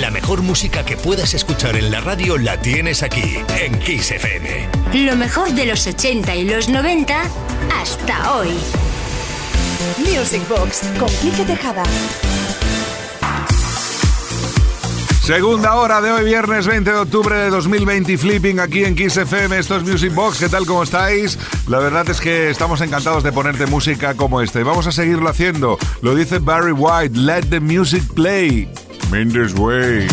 La mejor música que puedas escuchar en la radio la tienes aquí, en Kiss FM. Lo mejor de los 80 y los 90 hasta hoy. Music Box con Quique Tejada. Segunda hora de hoy, viernes 20 de octubre de 2020, flipping aquí en Kiss FM. Esto es Music Box. ¿Qué tal? ¿Cómo estáis? La verdad es que estamos encantados de ponerte música como esta y vamos a seguirlo haciendo. Lo dice Barry White: Let the music play. Minder's Way.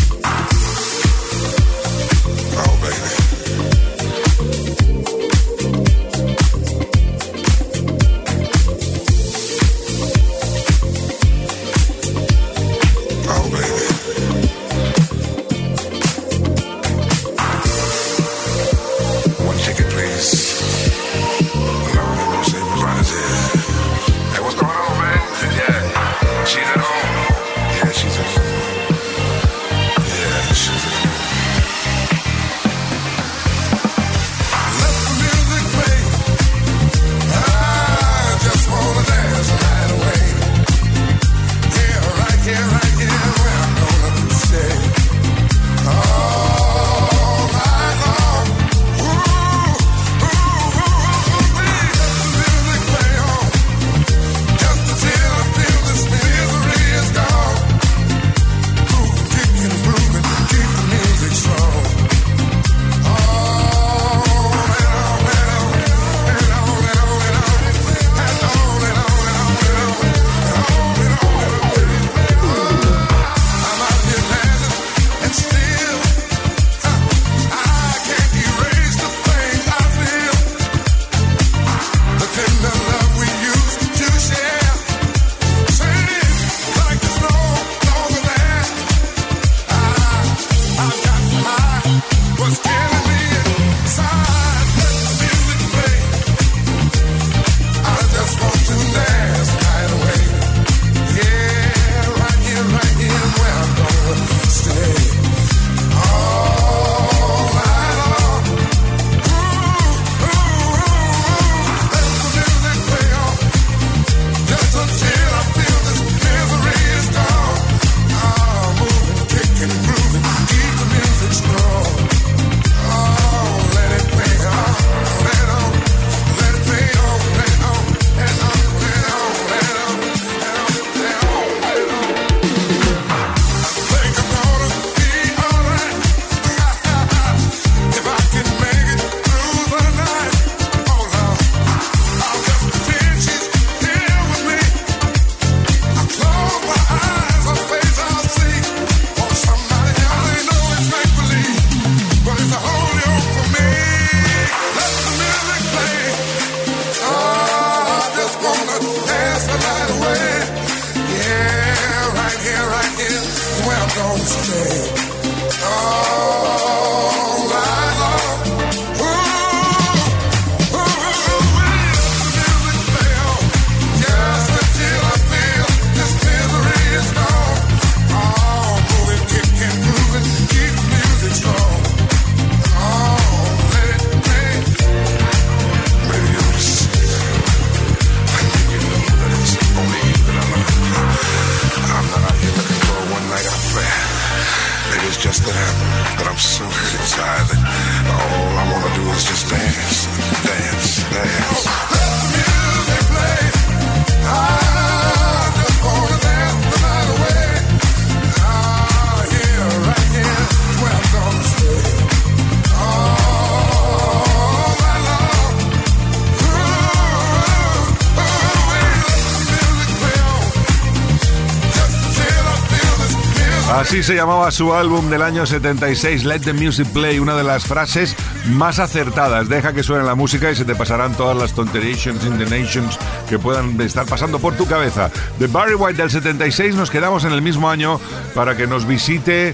Así se llamaba su álbum del año 76, Let the Music Play, una de las frases más acertadas. Deja que suene la música y se te pasarán todas las tonterías in the nations que puedan estar pasando por tu cabeza. De Barry White del 76 nos quedamos en el mismo año para que nos visite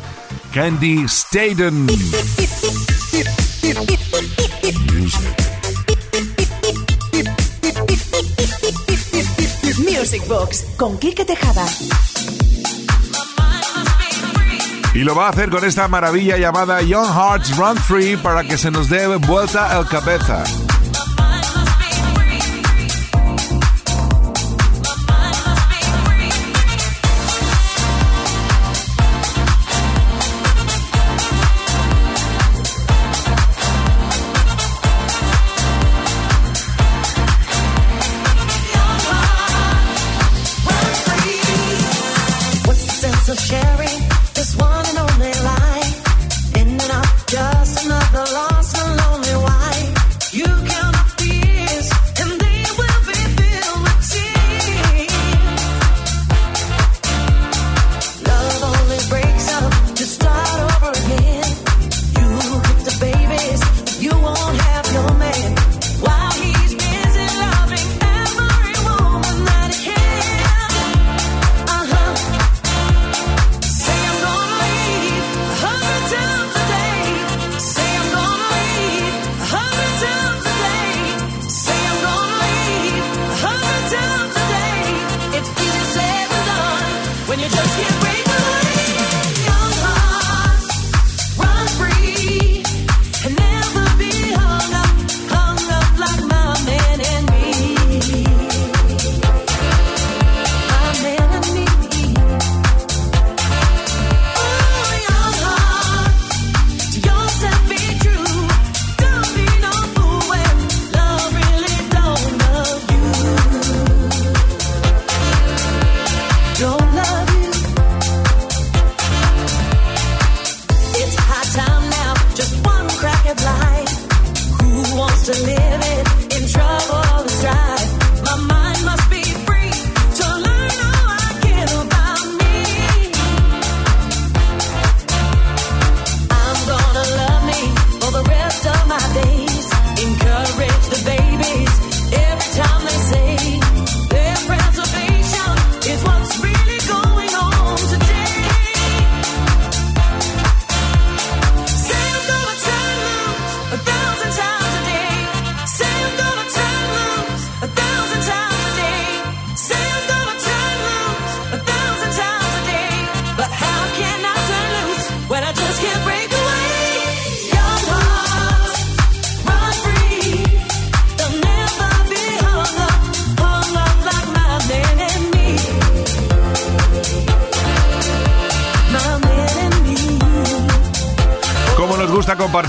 Candy Staden. Music Box con Kike Tejada. Y lo va a hacer con esta maravilla llamada Young Hearts Run Free para que se nos dé vuelta el cabeza.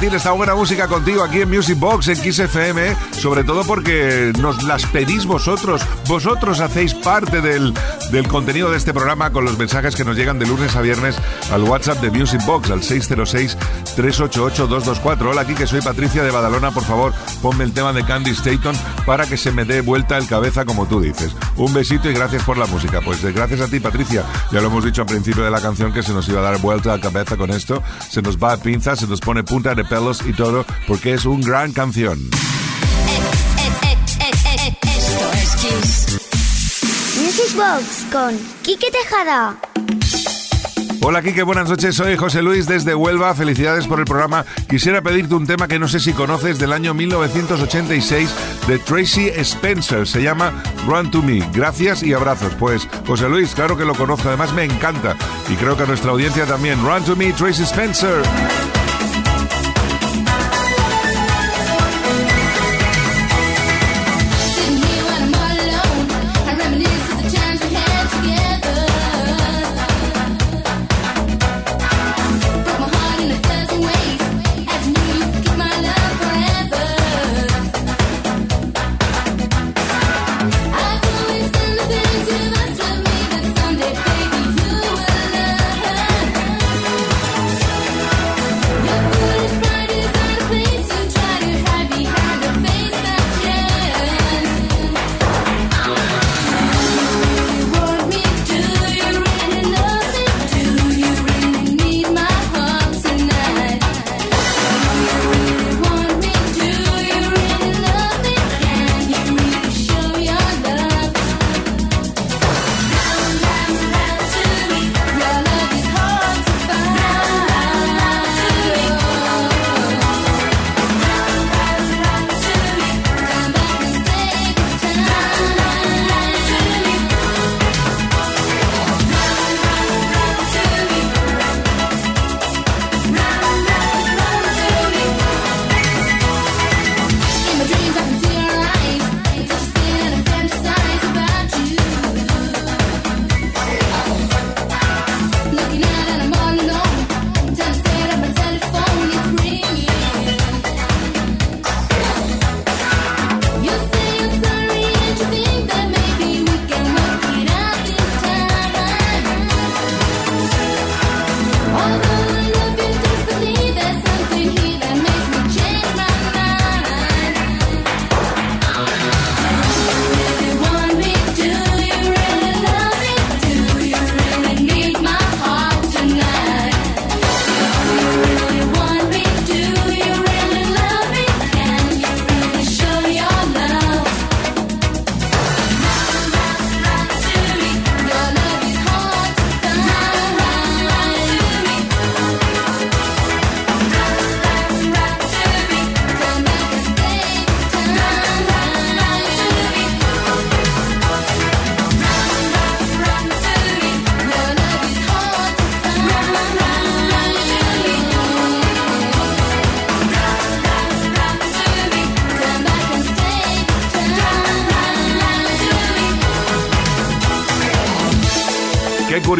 Compartir esta buena música contigo aquí en Music Box, en FM, sobre todo porque nos las pedís vosotros. Vosotros hacéis parte del, del contenido de este programa con los mensajes que nos llegan de lunes a viernes al WhatsApp de Music Box, al 606-388-224. Hola, aquí que soy Patricia de Badalona. Por favor, ponme el tema de Candy Staton para que se me dé vuelta el cabeza, como tú dices. Un besito y gracias por la música. Pues gracias a ti, Patricia. Ya lo hemos dicho al principio de la canción que se nos iba a dar vuelta la cabeza con esto. Se nos va a pinza, se nos pone punta de pelos y todo, porque es un gran canción. Es Kiss. Music Box con Quique Tejada. Hola Kike, buenas noches. Soy José Luis desde Huelva. Felicidades por el programa. Quisiera pedirte un tema que no sé si conoces del año 1986 de Tracy Spencer. Se llama Run to Me. Gracias y abrazos. Pues José Luis, claro que lo conozco. Además me encanta. Y creo que a nuestra audiencia también. Run to Me, Tracy Spencer.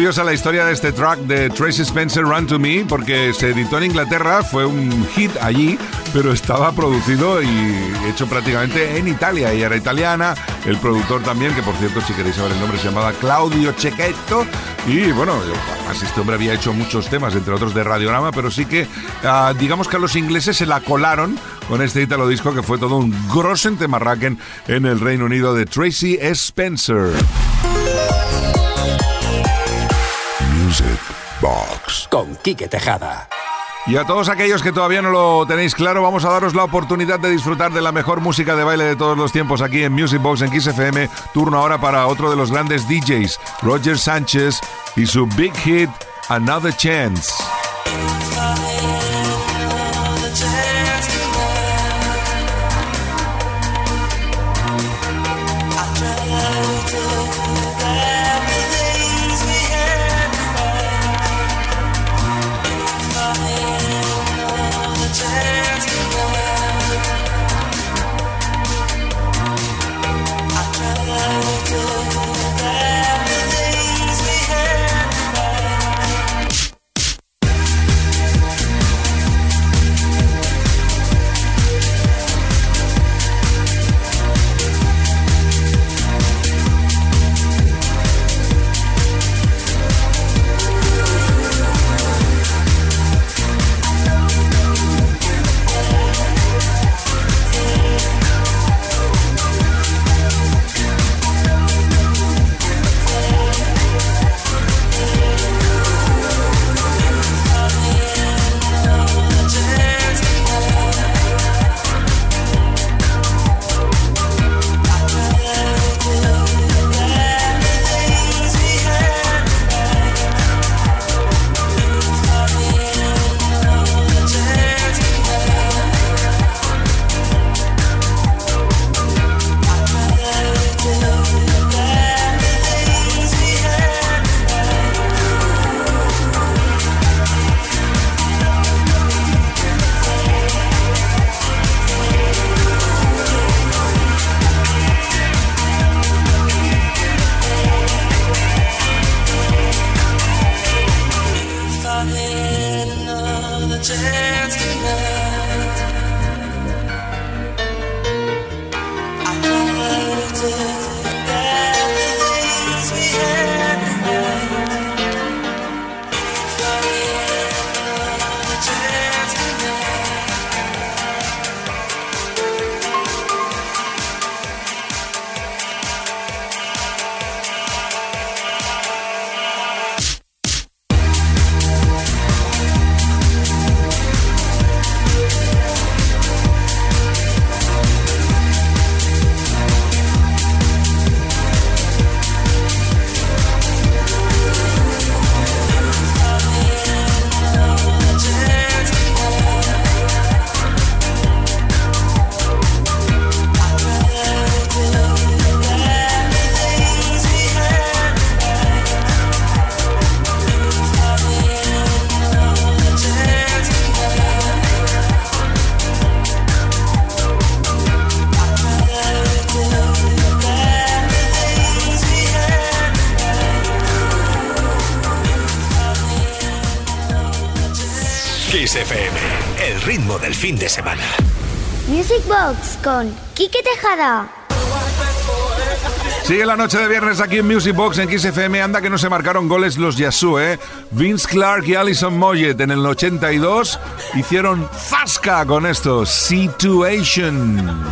Curiosa la historia de este track de Tracy Spencer Run to Me porque se editó en Inglaterra, fue un hit allí, pero estaba producido y hecho prácticamente en Italia. Y era italiana, el productor también, que por cierto, si queréis saber el nombre, se llamaba Claudio Cecchetto. Y bueno, además este hombre había hecho muchos temas, entre otros de Radiorama, pero sí que ah, digamos que a los ingleses se la colaron con este italo disco que fue todo un grosen temarraquen en el Reino Unido de Tracy Spencer. Music Box. Con Quique Tejada. Y a todos aquellos que todavía no lo tenéis claro, vamos a daros la oportunidad de disfrutar de la mejor música de baile de todos los tiempos aquí en Music Box en Kiss FM. Turno ahora para otro de los grandes DJs, Roger Sánchez y su big hit Another Chance. Fin de semana. Music Box con Quique Tejada. Sigue la noche de viernes aquí en Music Box en XFM. Anda que no se marcaron goles los Yasu, ¿eh? Vince Clark y Alison Moyet en el 82 hicieron Fasca con esto. Situation.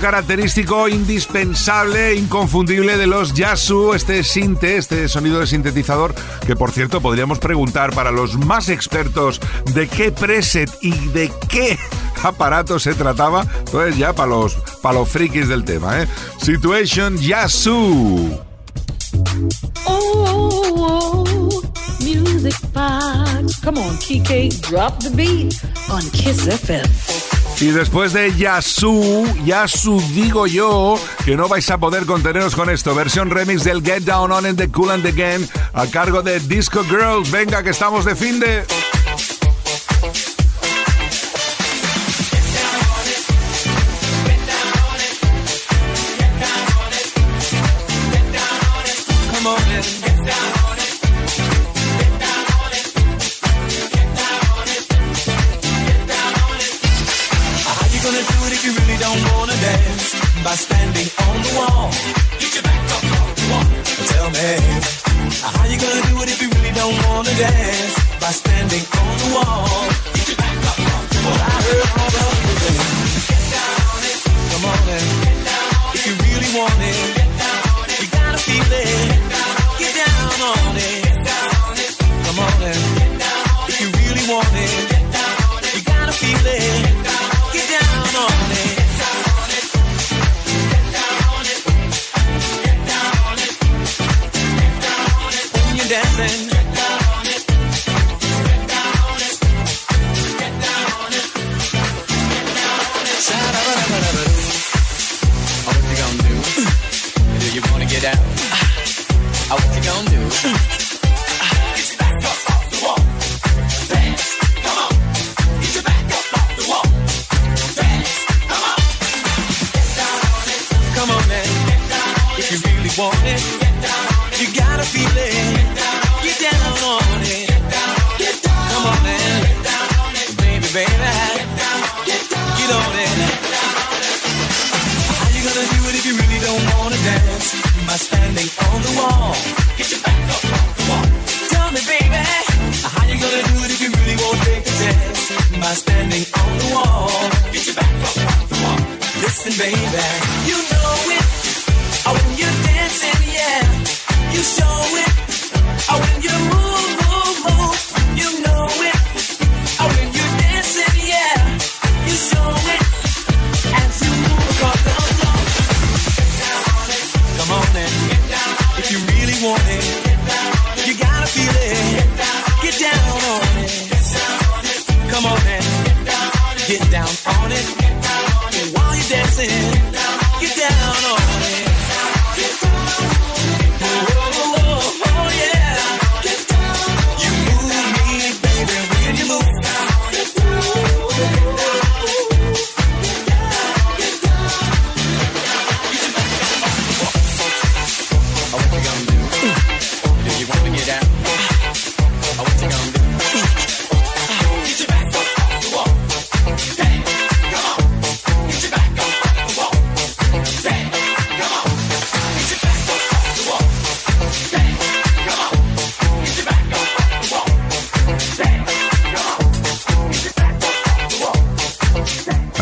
Característico, indispensable, inconfundible de los Yasu, este sinte, este sonido de sintetizador, que por cierto podríamos preguntar para los más expertos de qué preset y de qué aparato se trataba, pues ya para los, para los frikis del tema, ¿eh? Situation Yasu. Oh, music box. Come on, Kike, drop the beat on Kiss. Y después de Yasu, Yasu digo yo, que no vais a poder conteneros con esto. Versión remix del Get Down On in the Cool and the Game a cargo de Disco Girls. Venga, que estamos de fin de... on it. You gotta feel it. Get down on it. Come on, it. Baby, baby. Get on it. How you gonna do it if you really don't wanna dance? By standing on the wall. Get your back up on the wall. Tell me, baby. How you gonna do it if you really won't take a chance? By standing on the wall. Get your back up on the wall. Listen, baby. You know it. Yeah. You show it. Oh, when you move,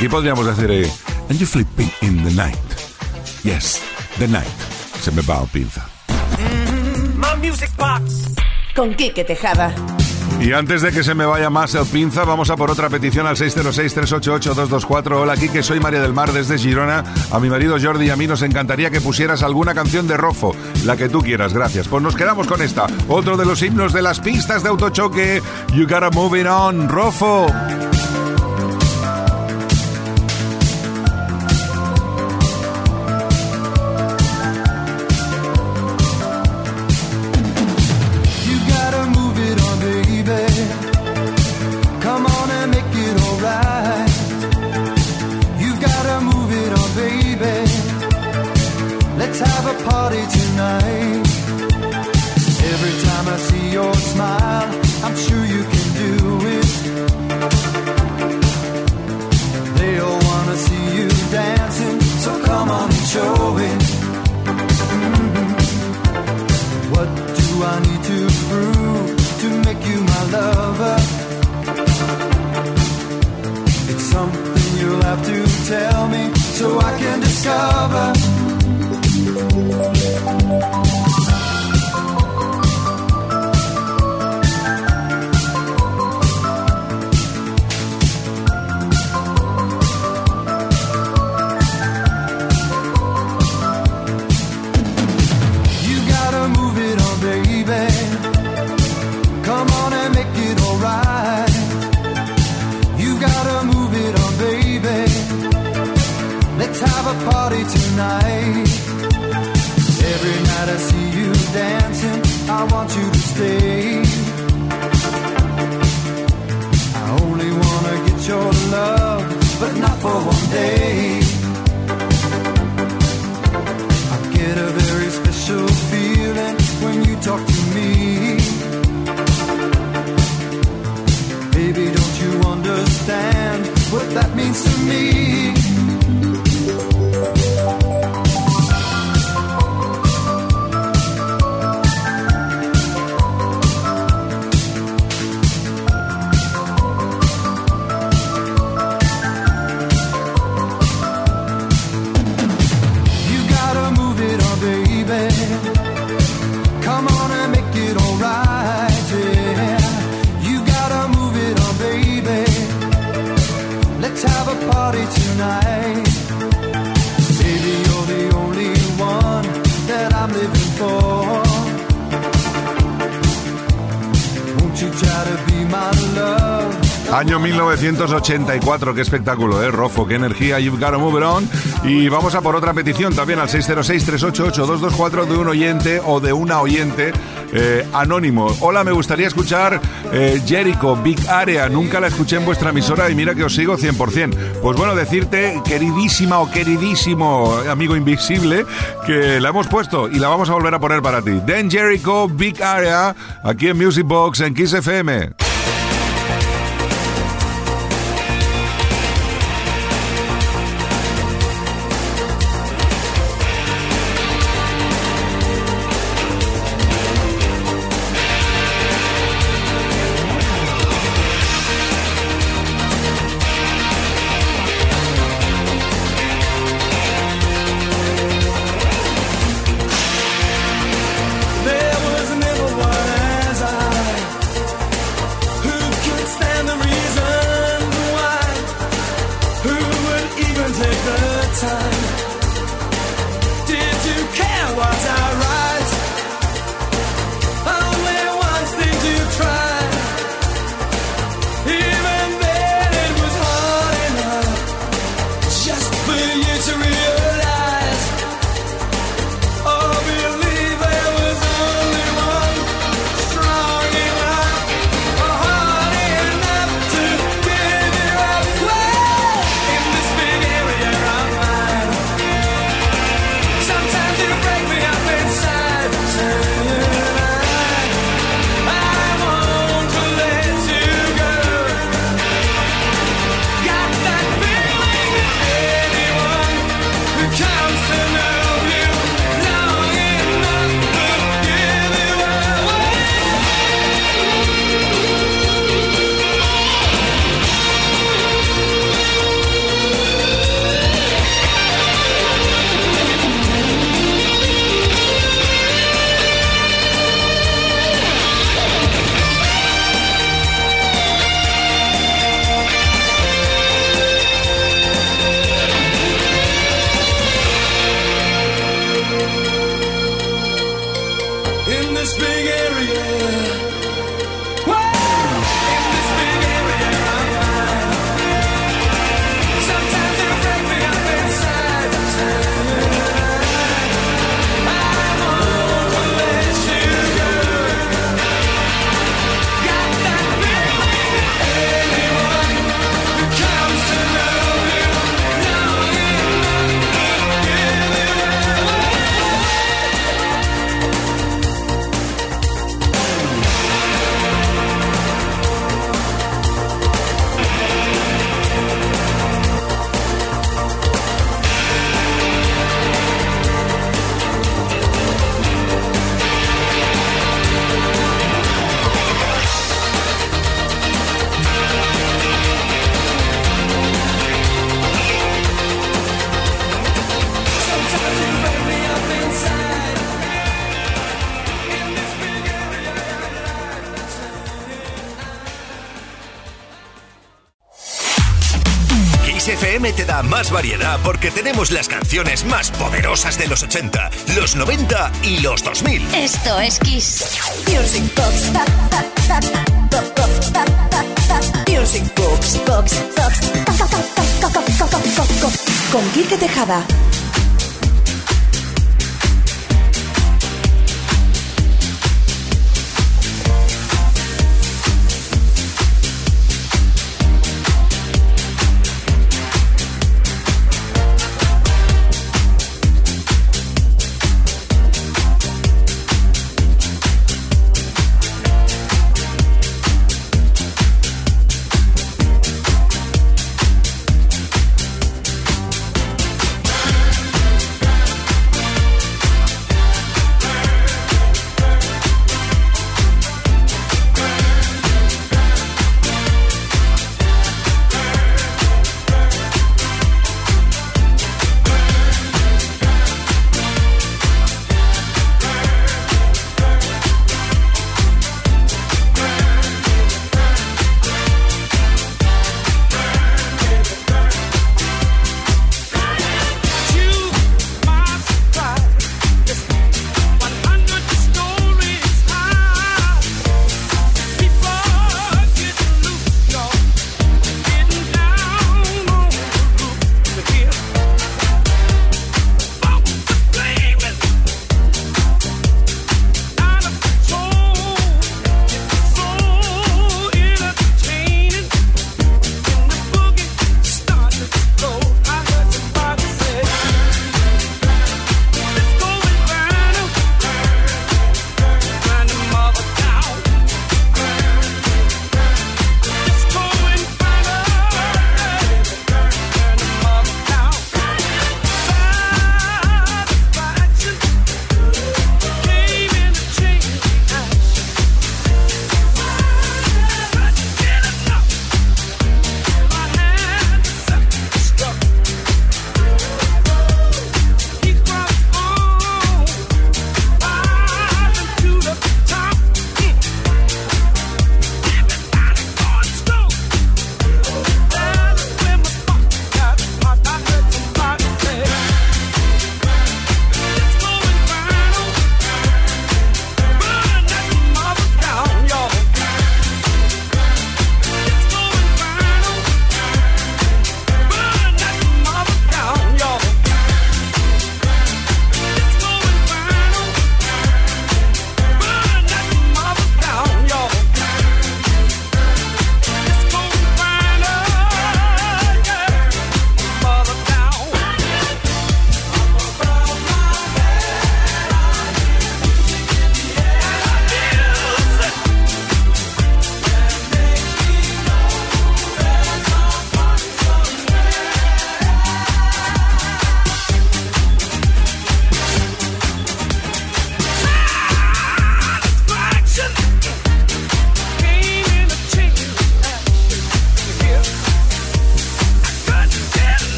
Aquí podríamos decir, eh, and you flipping in the night. Yes, the night. Se me va a pinza. My music box. Con Quique Tejada. Y antes de que se me vaya más el pinza, vamos a por otra petición al 606-388-224. Hola, aquí que soy María del Mar desde Girona. A mi marido Jordi y a mí nos encantaría que pusieras alguna canción de Rofo, la que tú quieras, gracias. Pues nos quedamos con esta, otro de los himnos de las pistas de autochoque. You gotta move it on, Rofo. Come on and make it alright. You gotta move it on, baby. Let's have a party tonight. Every night I see you dancing, I want you to stay. I only wanna get your love, but not for one day. I get a very special feeling when you talk understand what that means to me? Año 1984, qué espectáculo, ¿eh? Rofo, qué energía, You've Gotta Move It On. Y vamos a por otra petición también al 606-388-224 de un oyente o de una oyente eh, anónimo. Hola, me gustaría escuchar eh, Jericho, Big Area. Nunca la escuché en vuestra emisora y mira que os sigo 100%. Pues bueno, decirte, queridísima o queridísimo amigo invisible, que la hemos puesto y la vamos a volver a poner para ti. Den Jericho, Big Area, aquí en Music Box, en Kiss FM. Más variedad porque tenemos las canciones más poderosas de los 80, los 90 y los 2000. Esto es Kiss. Music Box. Music Box. Con Quique Tejada.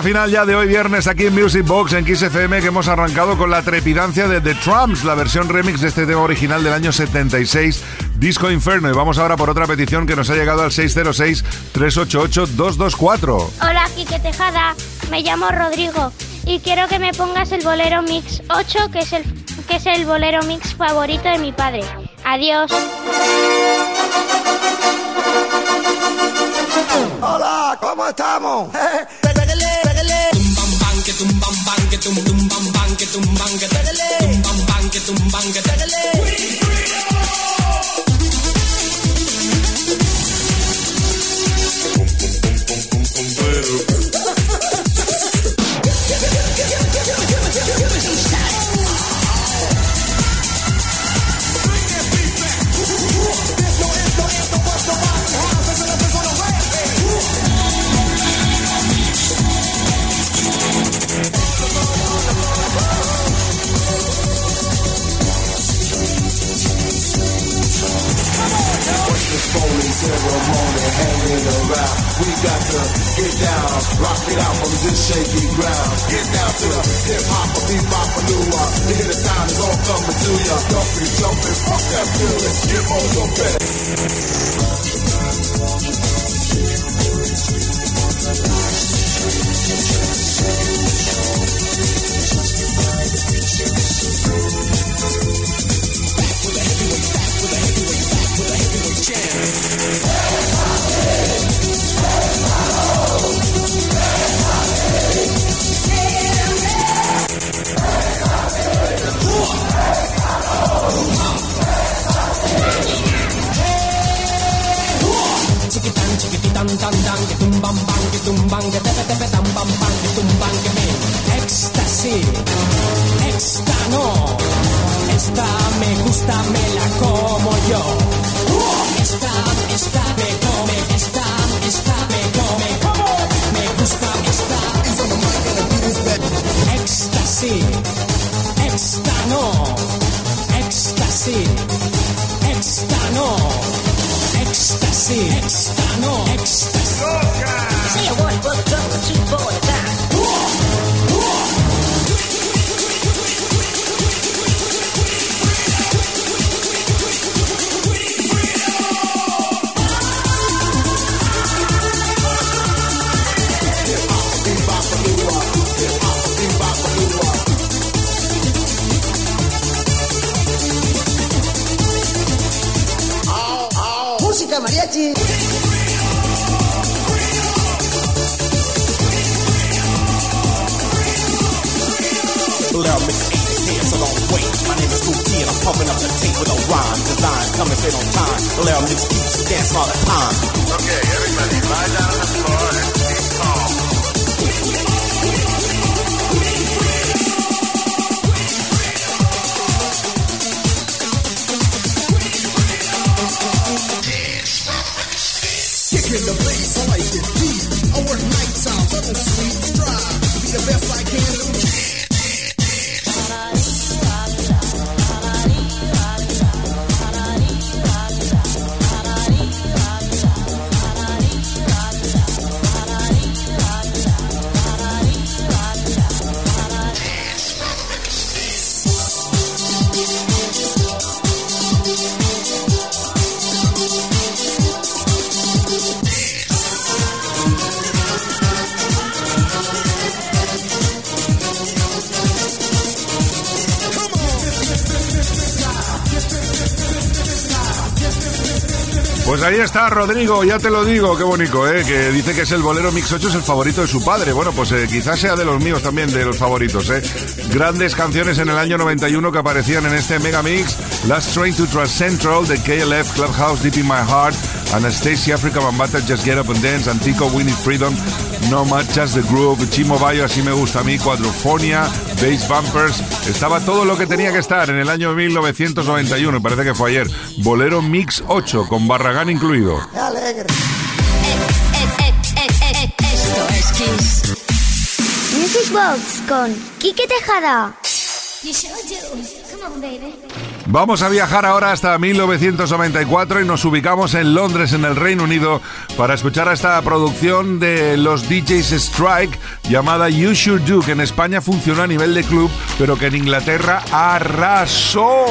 Final ya de hoy viernes aquí en Music Box en Kiss FM que hemos arrancado con la trepidancia de The Trumps, la versión remix de este tema original del año 76, Disco Inferno. Y vamos ahora por otra petición que nos ha llegado al 606-388-224. Hola, Quique Tejada. Me llamo Rodrigo y quiero que me pongas el bolero mix 8, que es el, que es el bolero mix favorito de mi padre. Adiós. Hola, ¿cómo estamos? bang que tum tum bam bang que tum bang que tum bam bang que tum bang! que tum bam que ya te lo digo, qué bonito, ¿eh? que dice que es el bolero Mix 8, es el favorito de su padre. Bueno, pues eh, quizás sea de los míos también, de los favoritos. ¿eh? Grandes canciones en el año 91 que aparecían en este Mega Mix. Last Train to Trust Central, The KLF, Clubhouse, Deep in My Heart, Anastasia, Africa Bambata, Just Get Up and Dance, Antico, Winnie Freedom, No Much, Just the Groove, Chimo Bayo, Así Me Gusta a mí, Quadrofonia, Bass Bumpers. Estaba todo lo que tenía que estar en el año 1991, parece que fue ayer. Bolero Mix 8, con Barragán incluido. Alegre. Esto es Kiss. Music Box con Quique Tejada. Vamos a viajar ahora hasta 1994 y nos ubicamos en Londres, en el Reino Unido, para escuchar esta producción de los DJs Strike llamada You Should Do, que en España funcionó a nivel de club, pero que en Inglaterra arrasó.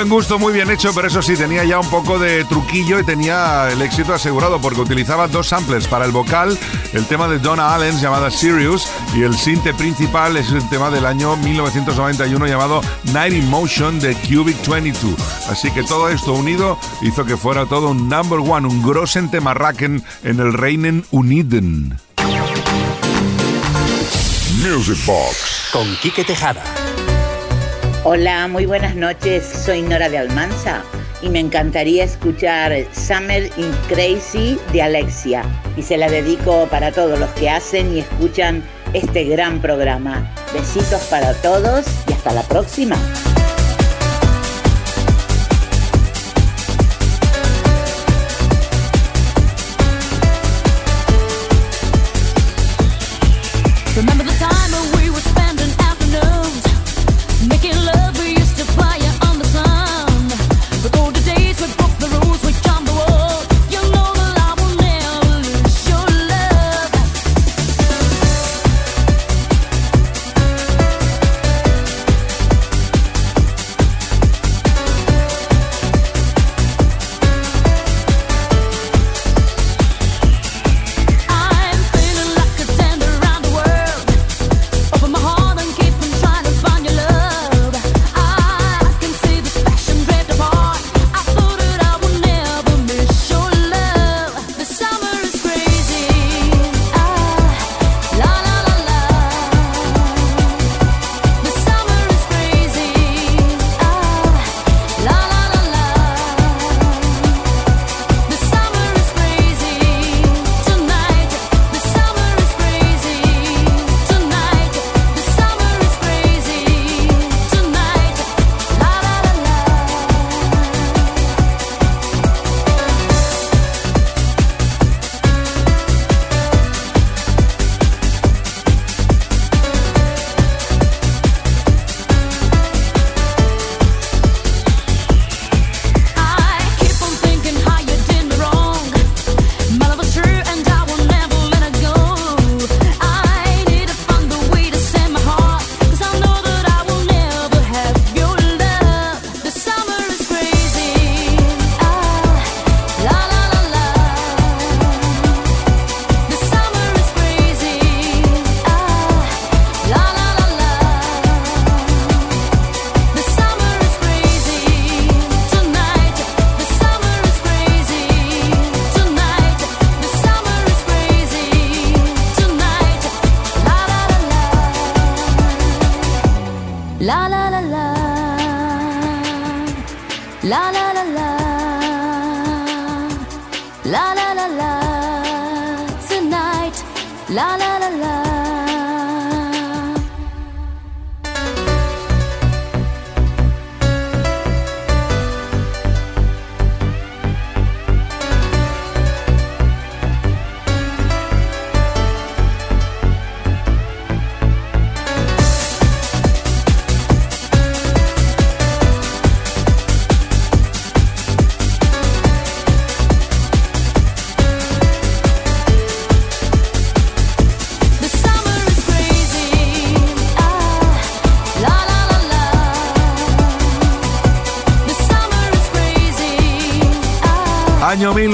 Buen gusto, muy bien hecho, pero eso sí, tenía ya un poco de truquillo y tenía el éxito asegurado porque utilizaba dos samplers para el vocal, el tema de Donna Allen llamada Sirius y el sinte principal es el tema del año 1991 llamado Night in Motion de Cubic 22. Así que todo esto unido hizo que fuera todo un number one, un grossen temarraken en el Reinen Uniden. Music Box con Quique Tejada. Hola, muy buenas noches. Soy Nora de Almanza y me encantaría escuchar Summer in Crazy de Alexia. Y se la dedico para todos los que hacen y escuchan este gran programa. Besitos para todos y hasta la próxima.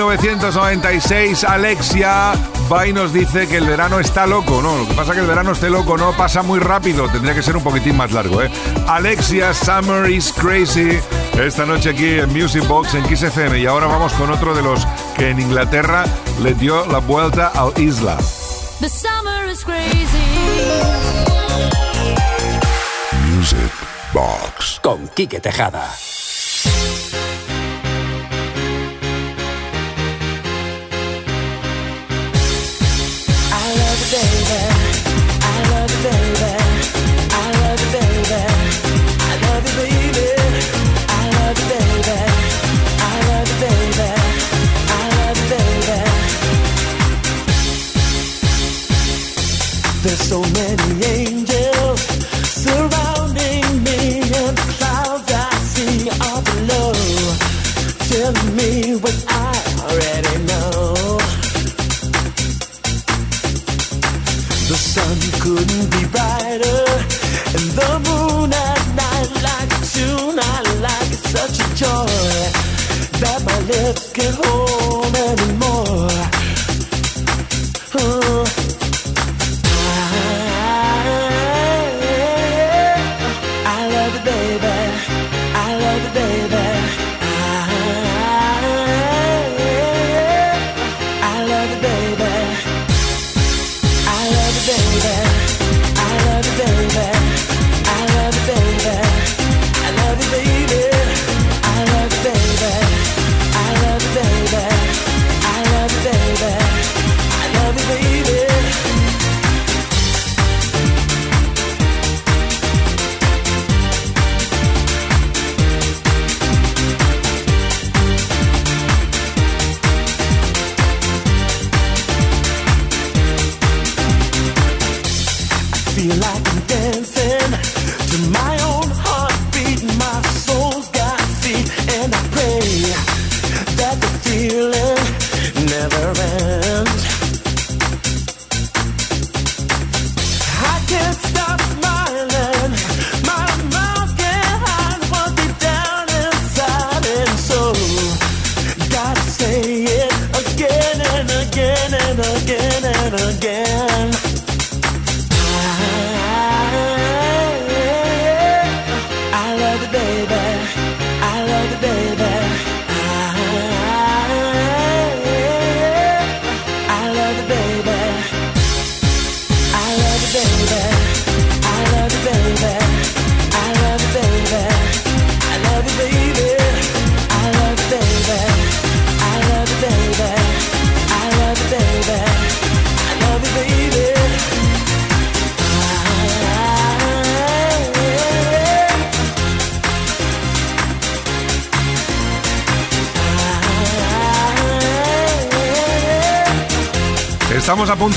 1996, Alexia va y nos dice que el verano está loco, ¿no? Lo que pasa es que el verano esté loco, no pasa muy rápido, tendría que ser un poquitín más largo, ¿eh? Alexia, Summer is Crazy, esta noche aquí en Music Box en Kiss FM. Y ahora vamos con otro de los que en Inglaterra le dio la vuelta al isla. The summer is crazy. Music Box con Quique Tejada. Baby.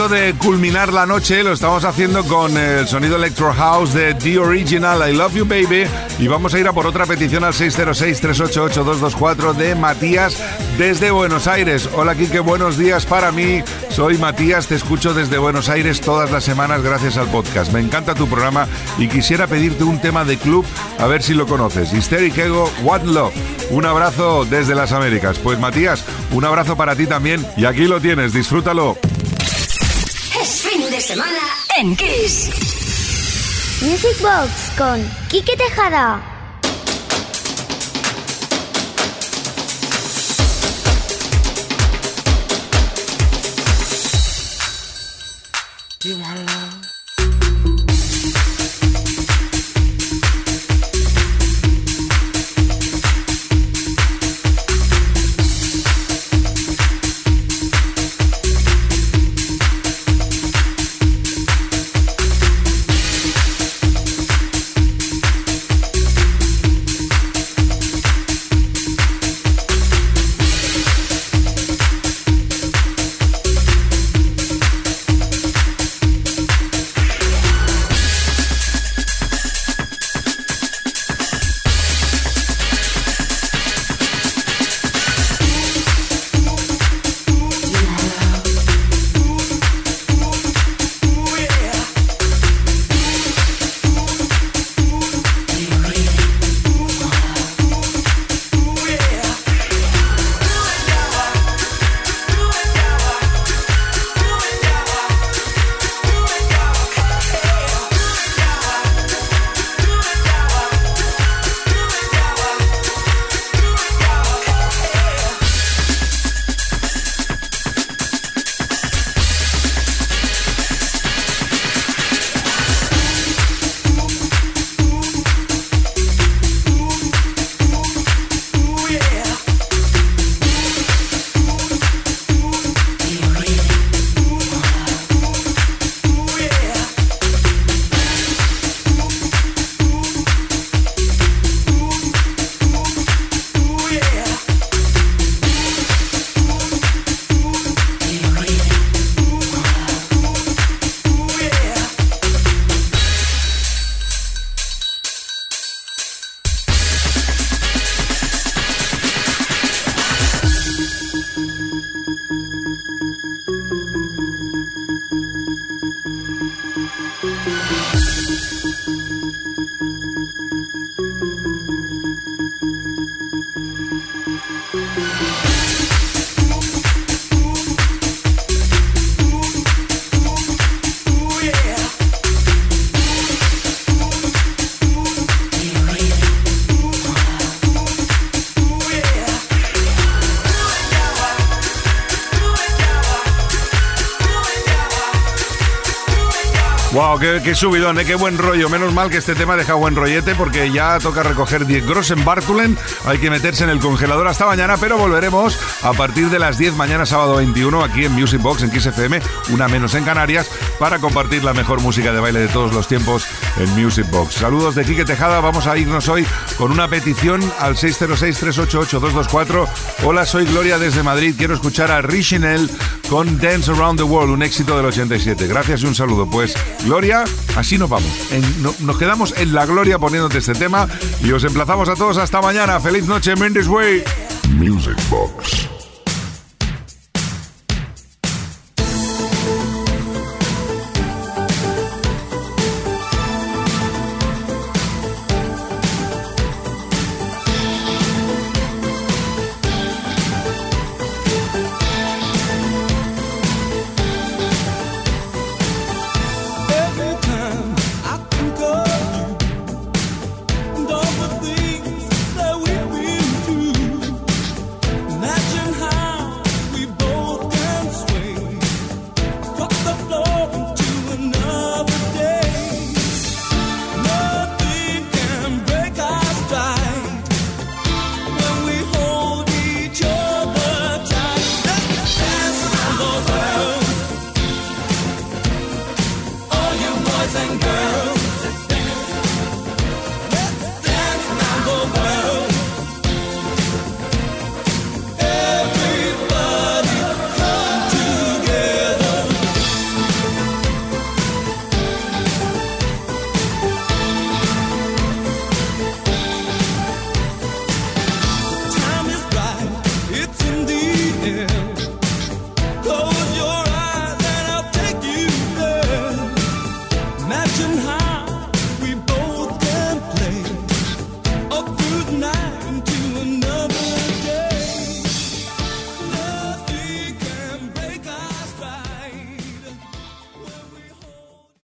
De culminar la noche, lo estamos haciendo con el sonido Electro House de The Original I Love You Baby y vamos a ir a por otra petición al 606-388-224 de Matías desde Buenos Aires. Hola Kike, buenos días para mí. Soy Matías, te escucho desde Buenos Aires todas las semanas gracias al podcast. Me encanta tu programa y quisiera pedirte un tema de club a ver si lo conoces. Hysteric Ego, What Love. Un abrazo desde las Américas. Pues Matías, un abrazo para ti también y aquí lo tienes, disfrútalo. En Kiss. Music Box con Quique Tejada. Do you want Qué, subidón, ¿eh? qué buen rollo. Menos mal que este tema deja buen rollete porque ya toca recoger 10 Grossen Bartulen. Hay que meterse en el congelador hasta mañana, pero volveremos a partir de las 10 mañana sábado 21 aquí en Music Box en Kiss FM, una menos en Canarias, para compartir la mejor música de baile de todos los tiempos en Music Box. Saludos de Quique Tejada, vamos a irnos hoy con una petición al 606-388-224. Hola, soy Gloria desde Madrid, quiero escuchar a Richinel con Dance Around the World, un éxito del 87. Gracias y un saludo. Pues Gloria, así nos vamos. Nos quedamos en la gloria poniéndote este tema y os emplazamos a todos hasta mañana. Feliz noche, Mendes Way. Music Box.